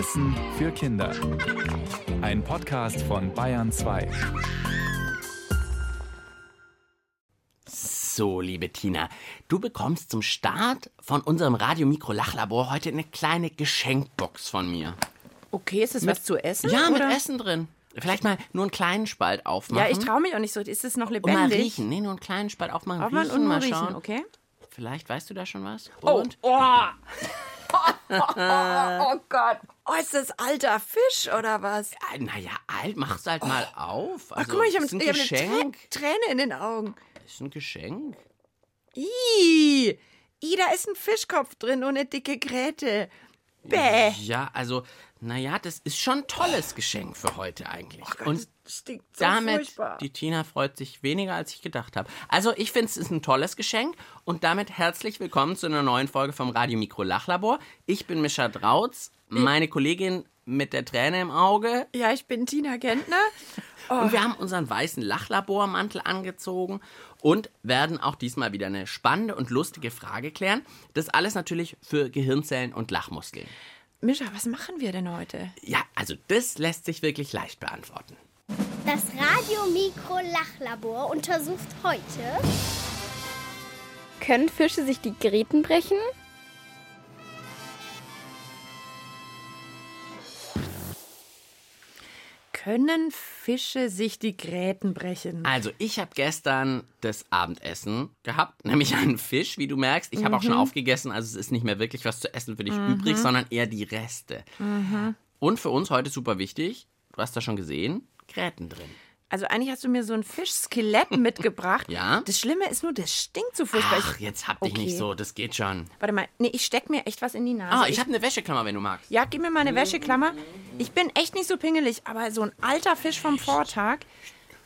Wissen für Kinder. Ein Podcast von Bayern 2. So, liebe Tina, du bekommst zum Start von unserem Radio-Mikro-Lachlabor heute eine kleine Geschenkbox von mir. Okay, ist das was zu essen? Ja, mit oder? Essen drin. Vielleicht mal nur einen kleinen Spalt aufmachen. Ja, ich traue mich auch nicht so. Ist es noch Und mal lebendig? riechen. Nee, nur einen kleinen Spalt aufmachen. Aufmachen riechen, und mal riechen, schauen. okay? Vielleicht weißt du da schon was. Oh, Und? oh. oh, oh Gott. Oh, ist das alter Fisch oder was? Naja, alt, mach's halt mal auf. Ach, Also, guck mal, ich habe ein eine Geschenk. Trä- Träne in den Augen. Ist ein Geschenk. Ih, Ih, da ist ein Fischkopf drin und eine dicke Gräte. Bäh. Ja, also, naja, das ist schon ein tolles Geschenk für heute eigentlich. Gott, Und stinkt so damit, furchtbar. die Tina freut sich weniger, als ich gedacht habe. Also, ich finde, es ist ein tolles Geschenk und damit herzlich willkommen zu einer neuen Folge vom Radio Mikro Lachlabor. Ich bin Mischa Drautz, meine Kollegin mit der Träne im Auge Ja, ich bin Tina Gentner. und wir haben unseren weißen Lachlabormantel angezogen und werden auch diesmal wieder eine spannende und lustige Frage klären. Das alles natürlich für Gehirnzellen und Lachmuskeln. Mischa, was machen wir denn heute? Ja, also das lässt sich wirklich leicht beantworten. Das Radio-Mikro-Lachlabor untersucht heute Können Fische sich die Gräten brechen? Können Fische sich die Gräten brechen? Also, ich habe gestern das Abendessen gehabt, nämlich einen Fisch, wie du merkst. Ich habe auch schon aufgegessen, also es ist nicht mehr wirklich was zu essen für dich übrig, sondern eher die Reste. Und für uns heute super wichtig, du hast da schon gesehen, Gräten drin. Also eigentlich hast du mir so ein Fischskelett mitgebracht. Ja? Das Schlimme ist nur, das stinkt so furchtbar. Ach, Ich- jetzt hab dich Okay. nicht so, das geht schon. Warte mal, nee, ich steck mir echt was in die Nase. Ah, ich habe eine Wäscheklammer, wenn du magst. ja, gib mir mal eine Wäscheklammer. Ich bin echt nicht so pingelig, aber so ein alter Fisch vom Vortag.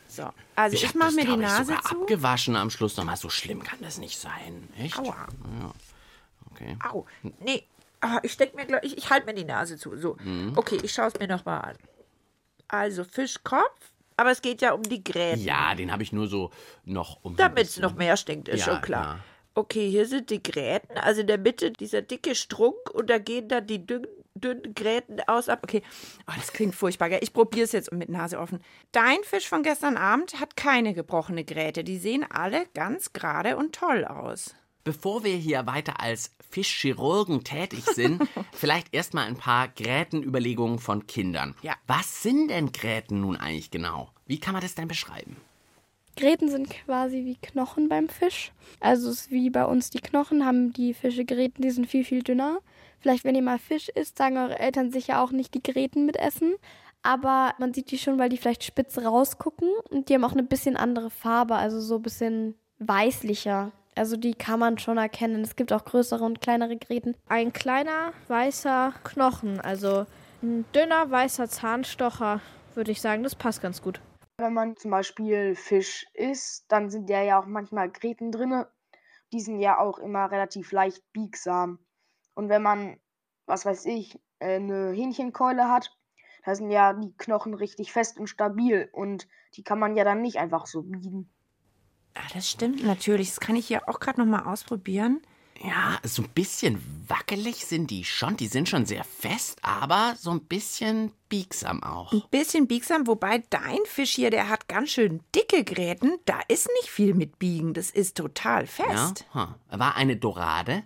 So, also ich, hab mach das, mir die glaub ich, Nase sogar zu. abgewaschen am Schluss nochmal. So schlimm kann das nicht sein. Echt? Aua. Ja. Okay. Au. Nee, ah, ich steck mir, ich, ich halte mir die Nase zu. So, Mhm. okay, ich schaue es mir nochmal an. Also Fischkopf, aber es geht ja um die Gräten. Ja, den habe ich nur so noch um. Damit es noch mehr stinkt, ist Ja, schon klar. ja. Okay, hier sind die Gräten. Also in der Mitte dieser dicke Strunk und da gehen dann die dünnen, dünnen Gräten aus ab. Okay, oh, das klingt furchtbar. Gell? Ich probiere es jetzt mit Nase offen. Dein Fisch von gestern Abend hat keine gebrochene Gräte. Die sehen alle ganz gerade und toll aus. Bevor wir hier weiter als Fischchirurgen tätig sind, vielleicht erstmal ein paar Grätenüberlegungen von Kindern. Ja. Was sind denn Gräten nun eigentlich genau? Wie kann man das denn beschreiben? Gräten sind quasi wie Knochen beim Fisch. Also es ist wie bei uns die Knochen, haben die Fische Gräten, die sind viel, viel dünner. Vielleicht, wenn ihr mal Fisch isst, sagen eure Eltern sicher auch nicht die Gräten mitessen. Aber man sieht die schon, weil die vielleicht spitz rausgucken und die haben auch eine bisschen andere Farbe, also so ein bisschen weißlicher. Also die kann man schon erkennen. Es gibt auch größere und kleinere Gräten. Ein kleiner weißer Knochen, also ein dünner weißer Zahnstocher, würde ich sagen, das passt ganz gut. Wenn man zum Beispiel Fisch isst, dann sind da ja auch manchmal Gräten drinne. Die sind ja auch immer relativ leicht biegsam. Und wenn man, was weiß ich, äh, eine Hähnchenkeule hat, da sind ja die Knochen richtig fest und stabil. Und die kann man ja dann nicht einfach so biegen. Ja, das stimmt natürlich. Das kann ich hier auch gerade noch mal ausprobieren. Ja, so ein bisschen wackelig sind die schon. Die sind schon sehr fest, aber so ein bisschen biegsam auch. Ein bisschen biegsam, wobei dein Fisch hier, der hat ganz schön dicke Gräten. Da ist nicht viel mit Biegen. Das ist total Ja, fest. ha. War eine Dorade?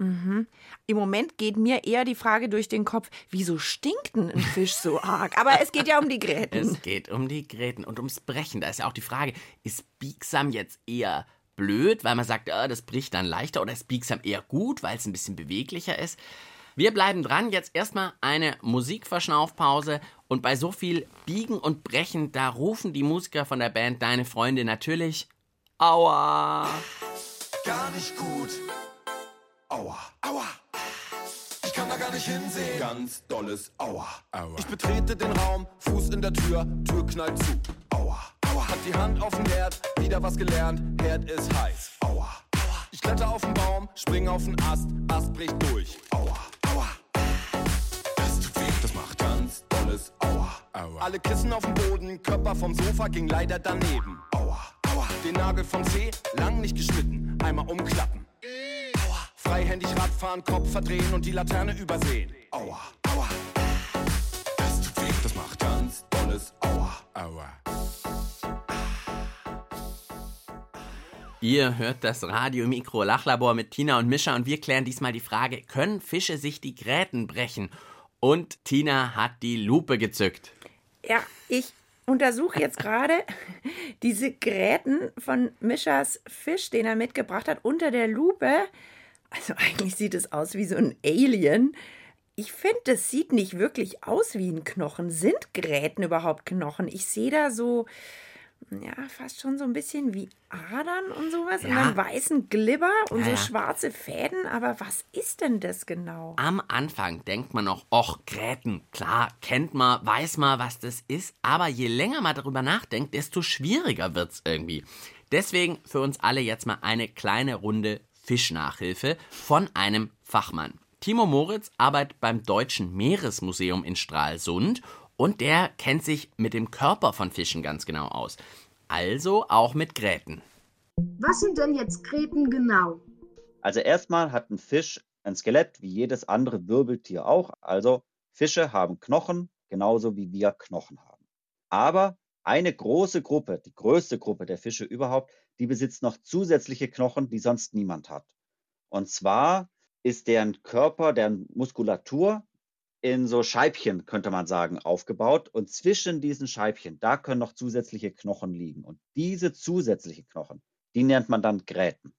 Im Moment geht mir eher die Frage durch den Kopf, wieso stinkt denn ein Fisch so arg? Aber es geht ja um die Gräten. Es geht um die Gräten und ums Brechen. Da ist ja auch die Frage, ist biegsam jetzt eher blöd, weil man sagt, ah, das bricht dann leichter, oder ist biegsam eher gut, weil es ein bisschen beweglicher ist? Wir bleiben dran. Jetzt erstmal eine Musikverschnaufpause. Und bei so viel Biegen und Brechen, da rufen die Musiker von der Band Deine Freunde natürlich Aua. gar nicht gut. Aua, aua. Ich kann da gar nicht hinsehen. Ganz dolles Aua. aua. Ich betrete den Raum, Fuß in der Tür, Tür knallt zu. Aua, aua. Hat die Hand auf dem Herd, wieder was gelernt, Herd ist heiß. Aua, aua. Ich kletter auf den Baum, spring auf den Ast, Ast bricht durch. Aua, aua. Das tut weh, das macht ganz dolles Aua. aua. Alle Kissen auf dem Boden, Körper vom Sofa ging leider daneben. Aua, aua. Den Nagel vom Zeh, lang nicht geschnitten, einmal umklappen. Freihändig Radfahren, Kopf verdrehen und die Laterne übersehen. Aua, aua. das macht ganz dolles Aua. Aua. Ihr hört das Radio-Mikro Lachlabor mit Tina und Mischa und wir klären diesmal die Frage, können Fische sich die Gräten brechen? Und Tina hat die Lupe gezückt. Ja, ich untersuche jetzt gerade diese Gräten von Mischas Fisch, den er mitgebracht hat, unter der Lupe. Also eigentlich sieht es aus wie so ein Alien. Ich finde, das sieht nicht wirklich aus wie ein Knochen. Sind Gräten überhaupt Knochen? Ich sehe da so, ja, fast schon so ein bisschen wie Adern und sowas. Und Ja. dann weißen Glibber und Ja, so schwarze Fäden. Aber was ist denn das genau? Am Anfang denkt man noch, och, Gräten, klar, kennt man, weiß man, was das ist, aber je länger man darüber nachdenkt, desto schwieriger wird's irgendwie. Deswegen für uns alle jetzt mal eine kleine Runde Fischnachhilfe von einem Fachmann. Timo Moritz arbeitet beim Deutschen Meeresmuseum in Stralsund und der kennt sich mit dem Körper von Fischen ganz genau aus. Also auch mit Gräten. Was sind denn jetzt Gräten genau? Also erstmal hat ein Fisch ein Skelett wie jedes andere Wirbeltier auch. Also Fische haben Knochen, genauso wie wir Knochen haben. Aber eine große Gruppe, die größte Gruppe der Fische überhaupt, die besitzt noch zusätzliche Knochen, die sonst niemand hat. Und zwar ist deren Körper, deren Muskulatur in so Scheibchen, könnte man sagen, aufgebaut. Und zwischen diesen Scheibchen, da können noch zusätzliche Knochen liegen. Und diese zusätzlichen Knochen, die nennt man dann Gräten.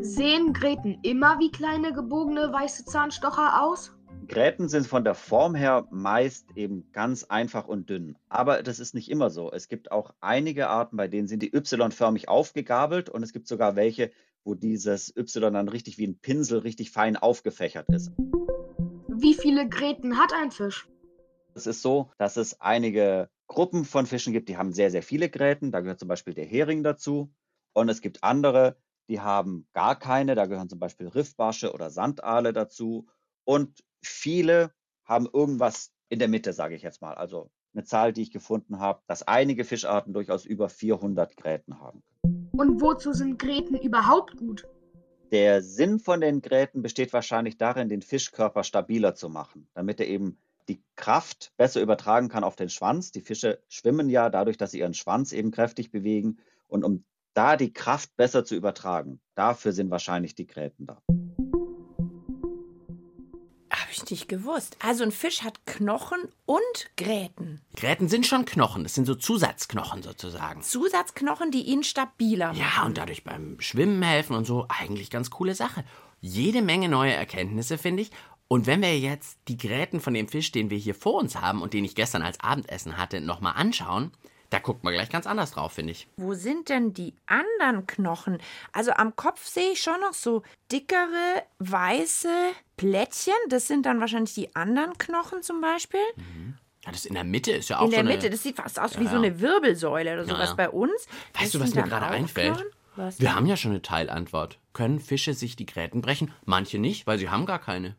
Sehen Gräten immer wie kleine gebogene weiße Zahnstocher aus? Gräten sind von der Form her meist eben ganz einfach und dünn. Aber das ist nicht immer so. Es gibt auch einige Arten, bei denen sind die Y-förmig aufgegabelt und es gibt sogar welche, wo dieses Y dann richtig wie ein Pinsel richtig fein aufgefächert ist. Wie viele Gräten hat ein Fisch? Es ist so, dass es einige Gruppen von Fischen gibt, die haben sehr, sehr viele Gräten. Da gehört zum Beispiel der Hering dazu. Und es gibt andere, die haben gar keine. Da gehören zum Beispiel Riffbarsche oder Sandaale dazu. Und viele haben irgendwas in der Mitte, sage ich jetzt mal. Also eine Zahl, die ich gefunden habe, dass einige Fischarten durchaus über 400 Gräten haben. Und wozu sind Gräten überhaupt gut? Der Sinn von den Gräten besteht wahrscheinlich darin, den Fischkörper stabiler zu machen, damit er eben die Kraft besser übertragen kann auf den Schwanz. Die Fische schwimmen ja dadurch, dass sie ihren Schwanz eben kräftig bewegen. Und um da die Kraft besser zu übertragen, dafür sind wahrscheinlich die Gräten da. Nicht gewusst. Also ein Fisch hat Knochen und Gräten. Gräten sind schon Knochen, das sind so Zusatzknochen sozusagen. Zusatzknochen, die ihn stabiler machen. Ja, und dadurch beim Schwimmen helfen und so, eigentlich ganz coole Sache. Jede Menge neue Erkenntnisse, finde ich. Und wenn wir jetzt die Gräten von dem Fisch, den wir hier vor uns haben und den ich gestern als Abendessen hatte, nochmal anschauen, da guckt man gleich ganz anders drauf, finde ich. Wo sind denn die anderen Knochen? Also am Kopf sehe ich schon noch so dickere, weiße Plättchen. Das sind dann wahrscheinlich die anderen Knochen zum Beispiel. Ja, das in der Mitte ist ja auch In der so eine, Mitte, das sieht fast aus wie Ja, so ja. eine Wirbelsäule oder sowas ja. bei uns. Weißt Das du, was mir gerade einfällt? Knochen? Was Wir haben ja schon eine Teilantwort. Können Fische sich die Gräten brechen? Manche nicht, weil sie haben gar keine.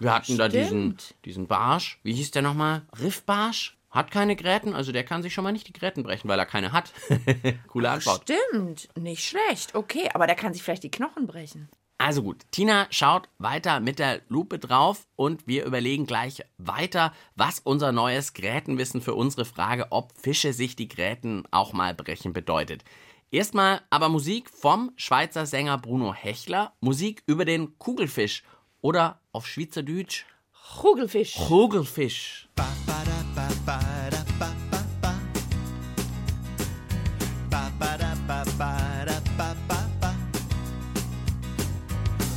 Wir hatten da diesen, Stimmt. diesen Barsch. Wie hieß der nochmal? Riffbarsch? Hat keine Gräten, also der kann sich schon mal nicht die Gräten brechen, weil er keine hat. Coole Antwort. Stimmt, nicht schlecht. Okay, aber der kann sich vielleicht die Knochen brechen. Also gut, Tina schaut weiter mit der Lupe drauf und wir überlegen gleich weiter, was unser neues Grätenwissen für unsere Frage, ob Fische sich die Gräten auch mal brechen, bedeutet. Erstmal aber Musik vom Schweizer Sänger Bruno Hechler, Musik über den Kugelfisch oder auf Schweizerdeutsch Kugelfisch. Kugelfisch.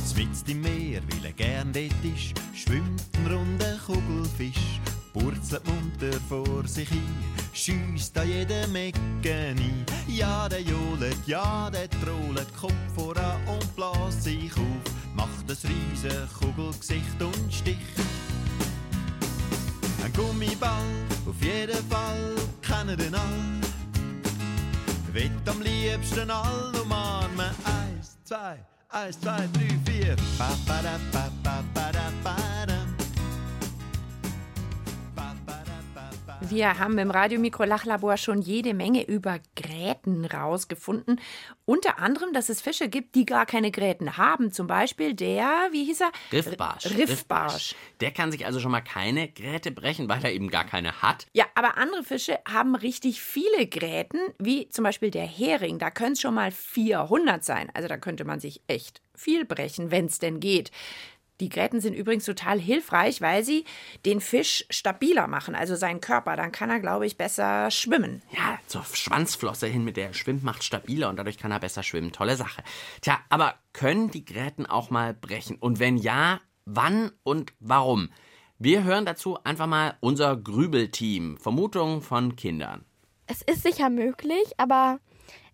Zwitzt im Meer, weil er gern dort ist, schwimmt ein runder Kugelfisch, purzelt munter vor sich hin, schiesst an jedem Ecke ein. Ja, der johlet, ja, der trollet, Kopf voran und bläst sich auf, macht das riesen Kugelgesicht und sticht. Ein Gummiball, auf jeden Fall, kennen den all. Wett am liebsten all umarmen. Eins, zwei, eins, zwei, drei, vier. Ba, ba, da, ba, ba, ba, da, ba, Wir haben im Radiomikrolachlabor schon jede Menge über Gräten rausgefunden. Unter anderem, dass es Fische gibt, die gar keine Gräten haben. Zum Beispiel der, wie hieß er? Riffbarsch. Riffbarsch. Der kann sich also schon mal keine Gräte brechen, weil er eben gar keine hat. Ja, aber andere Fische haben richtig viele Gräten, wie zum Beispiel der Hering. Da können es schon mal 400 sein. Also da könnte man sich echt viel brechen, wenn es denn geht. Die Gräten sind übrigens total hilfreich, weil sie den Fisch stabiler machen, also seinen Körper. Dann kann er, glaube ich, besser schwimmen. Ja, zur Schwanzflosse hin mit der Schwimmmacht stabiler und dadurch kann er besser schwimmen. Tolle Sache. Tja, aber können die Gräten auch mal brechen? Und wenn ja, wann und warum? Wir hören dazu einfach mal unser Grübelteam. Vermutungen von Kindern. Es ist sicher möglich, aber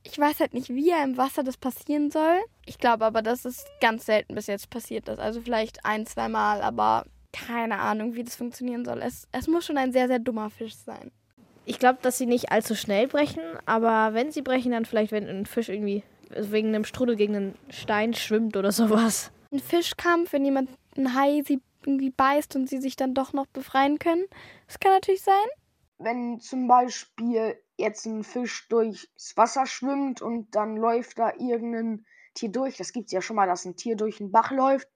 ich weiß halt nicht, wie er im Wasser das passieren soll. Ich glaube aber, dass es ganz selten bis jetzt passiert ist. Also vielleicht ein, zweimal, aber keine Ahnung, wie das funktionieren soll. Es, es muss schon ein sehr, sehr dummer Fisch sein. Ich glaube, dass sie nicht allzu schnell brechen, aber wenn sie brechen, dann vielleicht, wenn ein Fisch irgendwie wegen einem Strudel gegen einen Stein schwimmt oder sowas. Ein Fischkampf, wenn jemand ein Hai sie irgendwie beißt und sie sich dann doch noch befreien können. Das kann natürlich sein. Wenn zum Beispiel jetzt ein Fisch durchs Wasser schwimmt und dann läuft da irgendein Tier durch, das gibt es ja schon mal, dass ein Tier durch einen Bach läuft,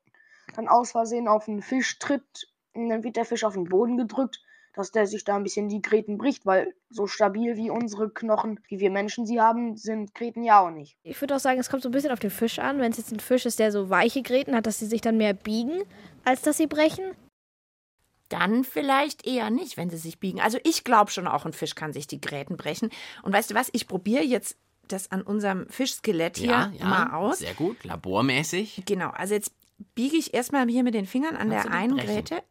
dann aus Versehen auf einen Fisch tritt und dann wird der Fisch auf den Boden gedrückt, dass der sich da ein bisschen die Gräten bricht, weil so stabil wie unsere Knochen, wie wir Menschen sie haben, sind Gräten ja auch nicht. Ich würde auch sagen, es kommt so ein bisschen auf den Fisch an. Wenn es jetzt ein Fisch ist, der so weiche Gräten hat, dass sie sich dann mehr biegen, als dass sie brechen. Dann vielleicht eher nicht, wenn sie sich biegen. Also ich glaube schon, auch ein Fisch kann sich die Gräten brechen. Und weißt du was, ich probiere jetzt das an unserem Fischskelett hier Ja, ja, mal aus. Sehr gut, labormäßig. Genau, also jetzt biege ich erstmal hier mit den Fingern an Kannst der einen brechen? Gräte.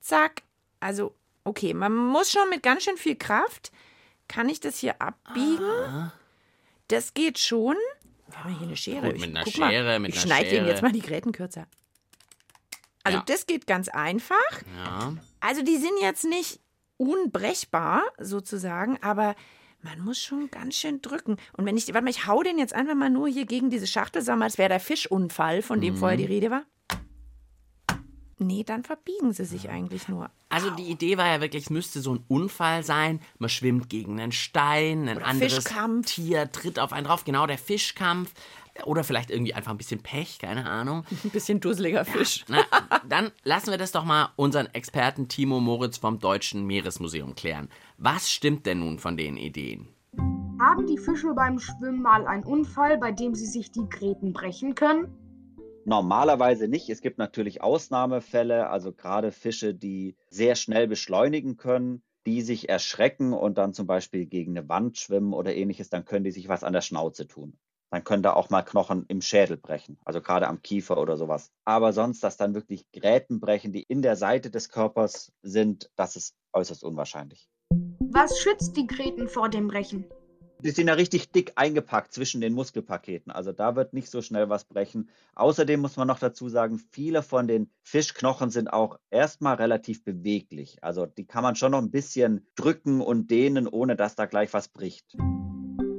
Zack. Also, okay, man muss schon mit ganz schön viel Kraft. Kann ich das hier abbiegen? Ah. Das geht schon. Wir haben hier eine Schere. Gut, mit einer guck Schere, mal, mit ich einer schneide Schere. jetzt mal die Gräten kürzer. Also Ja. das geht ganz einfach. Ja. Also die sind jetzt nicht unbrechbar sozusagen, aber man muss schon ganz schön drücken. Und wenn ich, warte mal, ich hau den jetzt einfach mal nur hier gegen diese Schachtel, sag mal, das wäre der Fischunfall, von dem vorher die Rede war. Nee, dann verbiegen sie sich eigentlich nur. Also die Idee war ja wirklich, es müsste so ein Unfall sein. Man schwimmt gegen einen Stein, ein Oder anderes Fischkampf. Tier tritt auf einen drauf. Genau, der Fischkampf. Oder vielleicht irgendwie einfach ein bisschen Pech, keine Ahnung. Ein bisschen dusseliger Fisch. Na, dann lassen wir das doch mal unseren Experten Timo Moritz vom Deutschen Meeresmuseum klären. Was stimmt denn nun von den Ideen? Haben die Fische beim Schwimmen mal einen Unfall, bei dem sie sich die Gräten brechen können? Normalerweise nicht. Es gibt natürlich Ausnahmefälle, also gerade Fische, die sehr schnell beschleunigen können, die sich erschrecken und dann zum Beispiel gegen eine Wand schwimmen oder ähnliches, dann können die sich was an der Schnauze tun. Dann können da auch mal Knochen im Schädel brechen, also gerade am Kiefer oder sowas. Aber sonst, dass dann wirklich Gräten brechen, die in der Seite des Körpers sind, das ist äußerst unwahrscheinlich. Was schützt die Gräten vor dem Brechen? Die sind ja richtig dick eingepackt zwischen den Muskelpaketen. Also da wird nicht so schnell was brechen. Außerdem muss man noch dazu sagen, viele von den Fischknochen sind auch erstmal relativ beweglich. Also die kann man schon noch ein bisschen drücken und dehnen, ohne dass da gleich was bricht.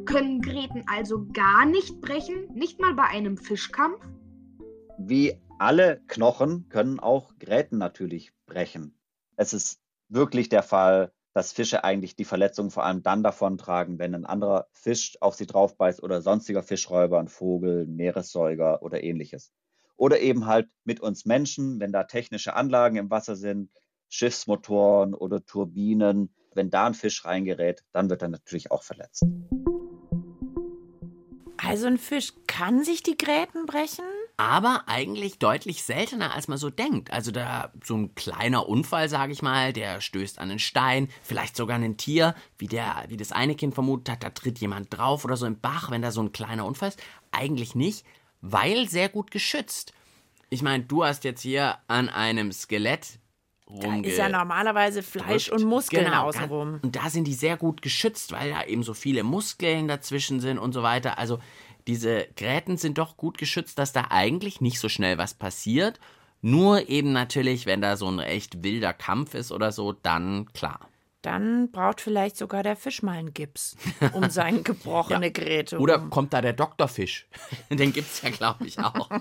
Können Gräten also gar nicht brechen? Nicht mal bei einem Fischkampf? Wie alle Knochen können auch Gräten natürlich brechen. Es ist wirklich der Fall, dass Fische eigentlich die Verletzung vor allem dann davontragen, wenn ein anderer Fisch auf sie draufbeißt oder sonstiger Fischräuber, ein Vogel, ein Meeressäuger oder ähnliches. Oder eben halt mit uns Menschen, wenn da technische Anlagen im Wasser sind, Schiffsmotoren oder Turbinen, wenn da ein Fisch reingerät, dann wird er natürlich auch verletzt. Also ein Fisch kann sich die Gräten brechen? Aber eigentlich deutlich seltener, als man so denkt. Also da so ein kleiner Unfall, sage ich mal, der stößt an einen Stein, vielleicht sogar an ein Tier, wie, der, wie das eine Kind vermutet hat, da tritt jemand drauf oder so im Bach, wenn da so ein kleiner Unfall ist. Eigentlich nicht, weil sehr gut geschützt. Ich meine, du hast jetzt hier an einem Skelett Da rumge... ist ja normalerweise Fleisch und Muskeln Genau, außenrum. Und da sind die sehr gut geschützt, weil da eben so viele Muskeln dazwischen sind und so weiter. Also diese Gräten sind doch gut geschützt, dass da eigentlich nicht so schnell was passiert. Nur eben natürlich, wenn da so ein echt wilder Kampf ist oder so, dann klar. Dann braucht vielleicht sogar der Fisch mal einen Gips um seine gebrochene Gräte. Oder kommt da der Doktorfisch? Den gibt es ja, glaube ich, auch.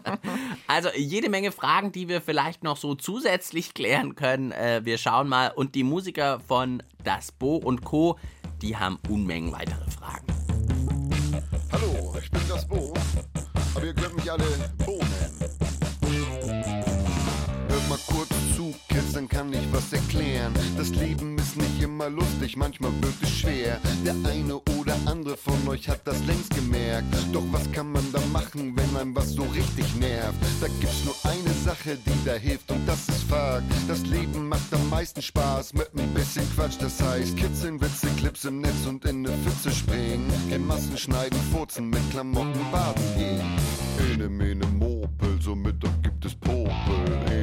Also jede Menge Fragen, die wir vielleicht noch so zusätzlich klären können. Äh, wir schauen mal. Und die Musiker von Das Bo und Co., die haben Unmengen weitere Fragen. Hallo, ich bin das Bo, aber ihr könnt mich alle Bo nennen. Hört mal kurz zu, Kids, dann kann ich was erklären. Das Leben ist nicht immer lustig, manchmal wird es schwer. Der eine oder andere von euch hat das längst gemerkt. Doch was kann man da machen, wenn einem was so richtig nervt? Da gibt's nur eine Sache, die da hilft und das ist Fakt. Das Leben macht am meisten Spaß mit ein bisschen Quatsch. Das heißt, Kitzeln, Witze, Clips im Netz und in ne Pfütze springen. In Massen schneiden, furzen, mit Klamotten baden gehen. Ene, mene, Mopel, so Mittag gibt es Popel.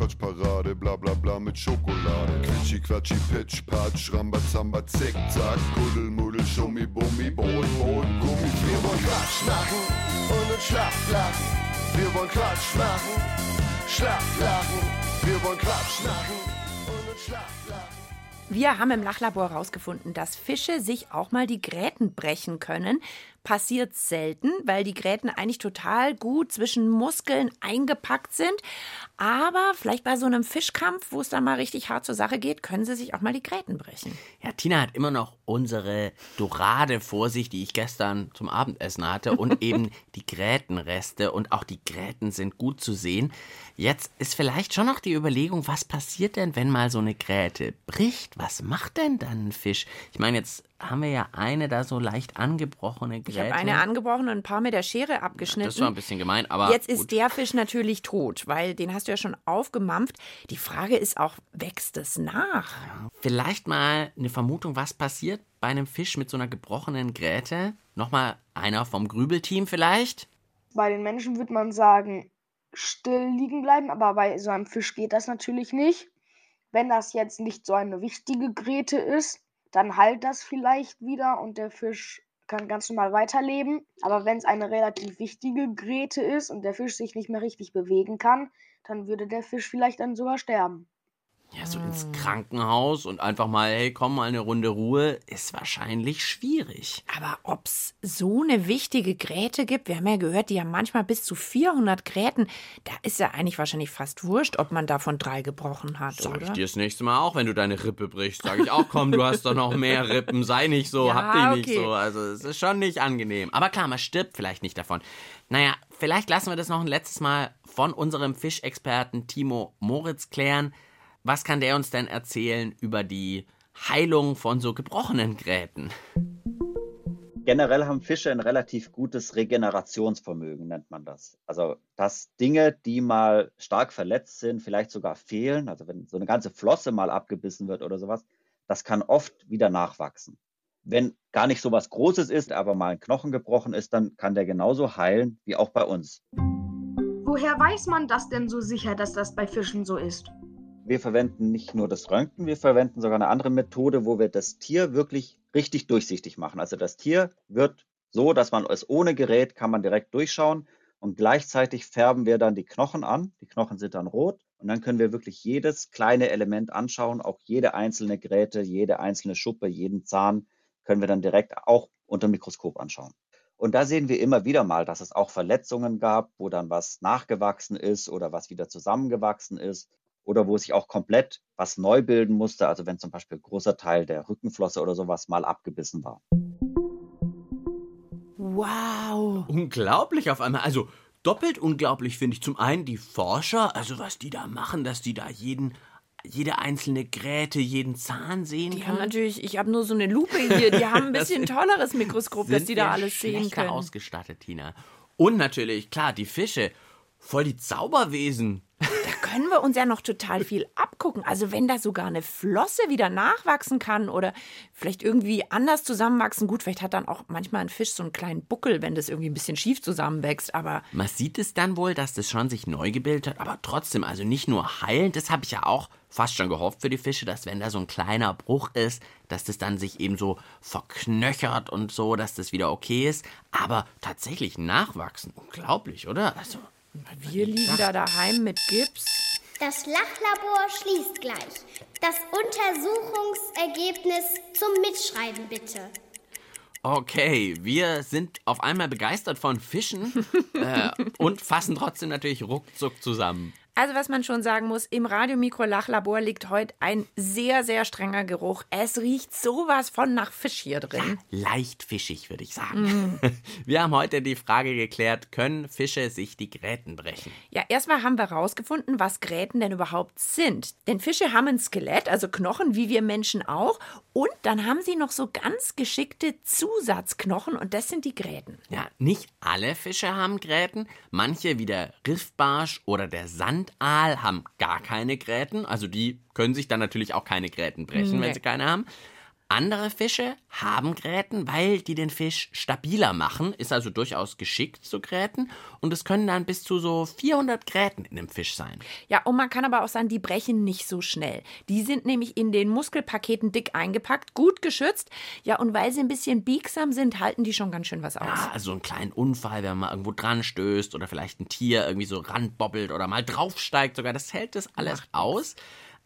Quatschparade, bla bla bla mit Schokolade. Quitschi, Quatschi, Pitch, Patsch, Rambazamba, Zick, Zack, Kuddel, Muddel, Schummi, Bummi, Bohlen, Bohlen, Gummi. Wir wollen Quatsch machen und uns Schlaf lachen. Wir wollen Quatsch machen, Schlaf lachen. Wir wollen Quatsch machen und uns Schlaf lachen. Wir haben im Lachlabor herausgefunden, dass Fische sich auch mal die Gräten brechen können. Passiert selten, weil die Gräten eigentlich total gut zwischen Muskeln eingepackt sind. Aber vielleicht bei so einem Fischkampf, wo es dann mal richtig hart zur Sache geht, können sie sich auch mal die Gräten brechen. Ja, Tina hat immer noch unsere Dorade vor sich, die ich gestern zum Abendessen hatte und eben die Grätenreste und auch die Gräten sind gut zu sehen. Jetzt ist vielleicht schon noch die Überlegung, was passiert denn, wenn mal so eine Gräte bricht? Was macht denn dann ein Fisch? Ich meine, jetzt haben wir ja eine da so leicht angebrochene Gräte. Ich habe eine angebrochen und ein paar mit der Schere abgeschnitten. Das war ein bisschen gemein, aber Jetzt ist gut. der Fisch natürlich tot, weil den hast du ja schon aufgemampft. Die Frage ist auch, wächst es nach? Vielleicht mal eine Vermutung, was passiert bei einem Fisch mit so einer gebrochenen Gräte? Nochmal einer vom Grübelteam vielleicht? Bei den Menschen würde man sagen, still liegen bleiben, aber bei so einem Fisch geht das natürlich nicht. Wenn das jetzt nicht so eine wichtige Gräte ist, dann heilt das vielleicht wieder und der Fisch kann ganz normal weiterleben. Aber wenn es eine relativ wichtige Gräte ist und der Fisch sich nicht mehr richtig bewegen kann, dann würde der Fisch vielleicht dann sogar sterben. Ja, so ins Krankenhaus und einfach mal, hey, komm mal eine Runde Ruhe, ist wahrscheinlich schwierig. Aber ob es so eine wichtige Gräte gibt, wir haben ja gehört, die haben manchmal bis zu 400 Gräten. Da ist ja eigentlich wahrscheinlich fast wurscht, ob man davon drei gebrochen hat, Sag ich oder? dir das nächste Mal auch, wenn du deine Rippe brichst. Sag ich auch, komm, du hast doch noch mehr Rippen, sei nicht so, Ja, hab dich nicht okay. so. Also es ist schon nicht angenehm. Aber klar, man stirbt vielleicht nicht davon. Naja, vielleicht lassen wir das noch ein letztes Mal von unserem Fischexperten Timo Moritz klären. Was kann der uns denn erzählen über die Heilung von so gebrochenen Gräten? Generell haben Fische ein relativ gutes Regenerationsvermögen, nennt man das. Also, dass Dinge, die mal stark verletzt sind, vielleicht sogar fehlen, also wenn so eine ganze Flosse mal abgebissen wird oder sowas, das kann oft wieder nachwachsen. Wenn gar nicht so was Großes ist, aber mal ein Knochen gebrochen ist, dann kann der genauso heilen wie auch bei uns. Woher weiß man das denn so sicher, dass das bei Fischen so ist? Wir verwenden nicht nur das Röntgen, wir verwenden sogar eine andere Methode, wo wir das Tier wirklich richtig durchsichtig machen. Also das Tier wird so, dass man es ohne Gerät kann man direkt durchschauen und gleichzeitig färben wir dann die Knochen an. Die Knochen sind dann rot und dann können wir wirklich jedes kleine Element anschauen, auch jede einzelne Gräte, jede einzelne Schuppe, jeden Zahn können wir dann direkt auch unter dem Mikroskop anschauen. Und da sehen wir immer wieder mal, dass es auch Verletzungen gab, wo dann was nachgewachsen ist oder was wieder zusammengewachsen ist oder wo sich auch komplett was neu bilden musste. Also wenn zum Beispiel ein großer Teil der Rückenflosse oder sowas mal abgebissen war. Wow. Unglaublich auf einmal. Also doppelt unglaublich finde ich zum einen die Forscher, also was die da machen, dass die da jeden, jede einzelne Gräte, jeden Zahn sehen Die haben können. natürlich, ich habe nur so eine Lupe hier, die haben ein bisschen tolleres Mikroskop, dass die da alles sehen können. ausgestattet, Tina. Und natürlich, klar, die Fische. Voll die Zauberwesen. Können wir uns ja noch total viel abgucken. Also wenn da sogar eine Flosse wieder nachwachsen kann oder vielleicht irgendwie anders zusammenwachsen. Gut, vielleicht hat dann auch manchmal ein Fisch so einen kleinen Buckel, wenn das irgendwie ein bisschen schief zusammenwächst. Aber Man sieht es dann wohl, dass das schon sich neu gebildet hat, aber trotzdem, also nicht nur heilend, das habe ich ja auch fast schon gehofft für die Fische, dass wenn da so ein kleiner Bruch ist, dass das dann sich eben so verknöchert und so, dass das wieder okay ist. Aber tatsächlich nachwachsen, unglaublich, oder? Also, wir liegen da daheim mit Gips. Das Lachlabor schließt gleich. Das Untersuchungsergebnis zum Mitschreiben bitte. Okay, wir sind auf einmal begeistert von Fischen äh, und fassen trotzdem natürlich ruckzuck zusammen. Also was man schon sagen muss, im Radiomikro-Lachlabor liegt heute ein sehr, sehr strenger Geruch. Es riecht sowas von nach Fisch hier drin. Leicht fischig, würde ich sagen. Wir haben heute die Frage geklärt, können Fische sich die Gräten brechen? Ja, erstmal haben wir herausgefunden, was Gräten denn überhaupt sind. Denn Fische haben ein Skelett, also Knochen, wie wir Menschen auch. Und dann haben sie noch so ganz geschickte Zusatzknochen und das sind die Gräten. Ja, nicht alle Fische haben Gräten. Manche, wie der Riffbarsch oder der Sandaal, haben gar keine Gräten. Also die können sich dann natürlich auch keine Gräten brechen, wenn Nee. sie keine haben. Andere Fische haben Gräten, weil die den Fisch stabiler machen, ist also durchaus geschickt zu Gräten und es können dann bis zu so 400 Gräten in einem Fisch sein. Ja, und man kann aber auch sagen, die brechen nicht so schnell. Die sind nämlich in den Muskelpaketen dick eingepackt, gut geschützt. Ja, und weil sie ein bisschen biegsam sind, halten die schon ganz schön was aus. Ja, also einen kleinen Unfall, wenn man mal irgendwo dran stößt oder vielleicht ein Tier irgendwie so ranbobbelt oder mal draufsteigt sogar, das hält das alles aus.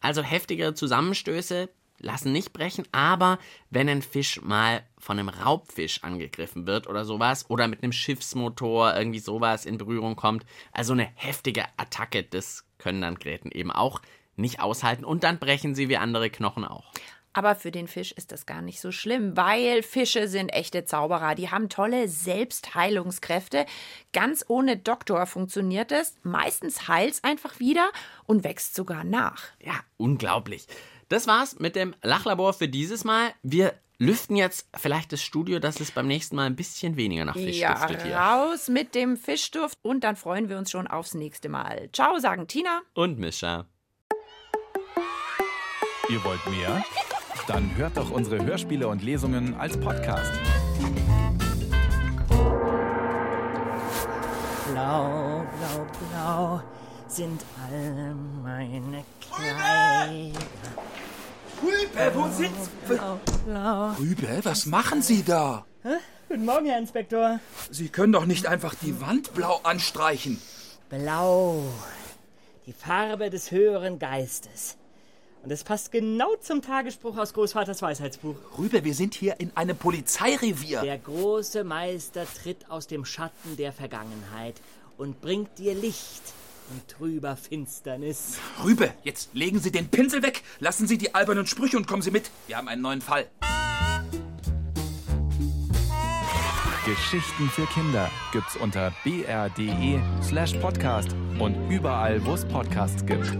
Also heftigere Zusammenstöße lassen nicht brechen, aber wenn ein Fisch mal von einem Raubfisch angegriffen wird oder sowas oder mit einem Schiffsmotor irgendwie sowas in Berührung kommt, also eine heftige Attacke, das können dann Gräten eben auch nicht aushalten und dann brechen sie wie andere Knochen auch. Aber für den Fisch ist das gar nicht so schlimm, weil Fische sind echte Zauberer. Die haben tolle Selbstheilungskräfte. Ganz ohne Doktor funktioniert es. Meistens heilt es einfach wieder und wächst sogar nach. Ja, unglaublich. Das war's mit dem Lachlabor für dieses Mal. Wir lüften jetzt vielleicht das Studio, dass es beim nächsten Mal ein bisschen weniger nach Fisch Ja, duftet hier. raus mit dem Fischduft und dann freuen wir uns schon aufs nächste Mal. Ciao, sagen Tina. Und Mischa. Ihr wollt mehr? Dann hört doch unsere Hörspiele und Lesungen als Podcast. Blau, blau, blau sind all meine Kleider. Rübe, wo sind Sie? Rübe, was machen Sie da? Guten Morgen, Herr Inspektor. Sie können doch nicht einfach die Wand blau anstreichen. Blau. Die Farbe des höheren Geistes. Und es passt genau zum Tagesspruch aus Großvaters Weisheitsbuch. Rübe, wir sind hier in einem Polizeirevier. Der große Meister tritt aus dem Schatten der Vergangenheit und bringt dir Licht in trüber Finsternis. Rübe, jetzt legen Sie den Pinsel weg, lassen Sie die albernen Sprüche und kommen Sie mit. Wir haben einen neuen Fall. Geschichten für Kinder gibt's unter br.de slash podcast und überall, wo es Podcasts gibt.